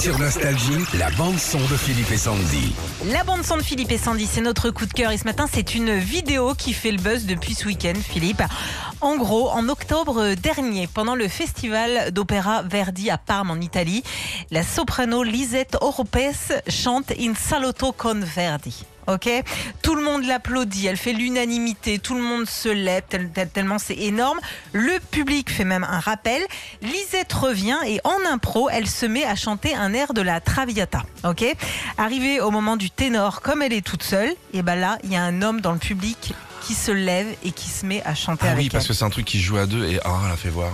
Sur Nostalgie, la bande-son de Philippe et Sandy. La bande son de Philippe et Sandy, c'est notre coup de cœur. Et ce matin, c'est une vidéo qui fait le buzz depuis ce week-end, Philippe. En gros, en octobre dernier, pendant le festival d'opéra Verdi à Parme, en Italie, la soprano Lisette Oropes chante In Salotto con Verdi. Ok, tout le monde l'applaudit, elle fait l'unanimité, tout le monde se lève tel- tel- tellement c'est énorme. Le public fait même un rappel. Lisette revient et en impro, elle se met à chanter un air de la Traviata. Ok, arrivé au moment du ténor, comme elle est toute seule, et ben là, il y a un homme dans le public qui se lève et qui se met à chanter Ah avec oui, parce que c'est un truc qui joue à deux et ah, elle a fait voir.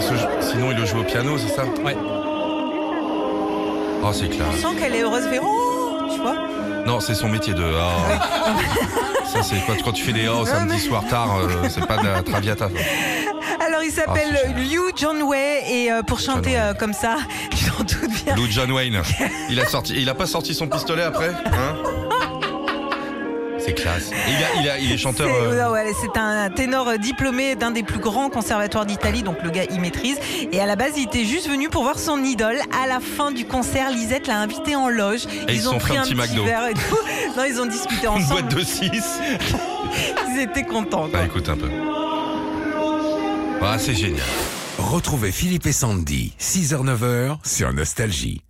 Ça se joue- Sinon, il le joue au piano, c'est ça Ouais. Oh, c'est clair. Tu sens qu'elle est heureuse, oh, tu vois. Non, c'est son métier de. ah. ça, c'est quand, quand tu fais des oh samedi soir tard, euh, c'est pas de la traviata. Alors il s'appelle Ah. Liu John Wei et euh, pour chanter euh, comme ça, tu t'en doutes bien. Lou John Wayne. Il a sorti, il a pas sorti son pistolet après, hein? C'est classe. Et il, a- il, a- il est chanteur. C'est euh, ouais, ouais, c'est un ténor euh, diplômé d'un des plus grands conservatoires d'Italie, donc le gars il maîtrise. Et à la base, il était juste venu pour voir son idole. À la fin du concert, Lisette l'a invité en loge. Et ils ont sont pris fait un petit petit McDo. verre et tout. Non, ils ont discuté une ensemble. boîte de 6. Ils étaient contents. quoi. Bah écoute un peu. Ah, c'est génial. Retrouvez Philippe et Sandy, 6h-9h sur Nostalgie.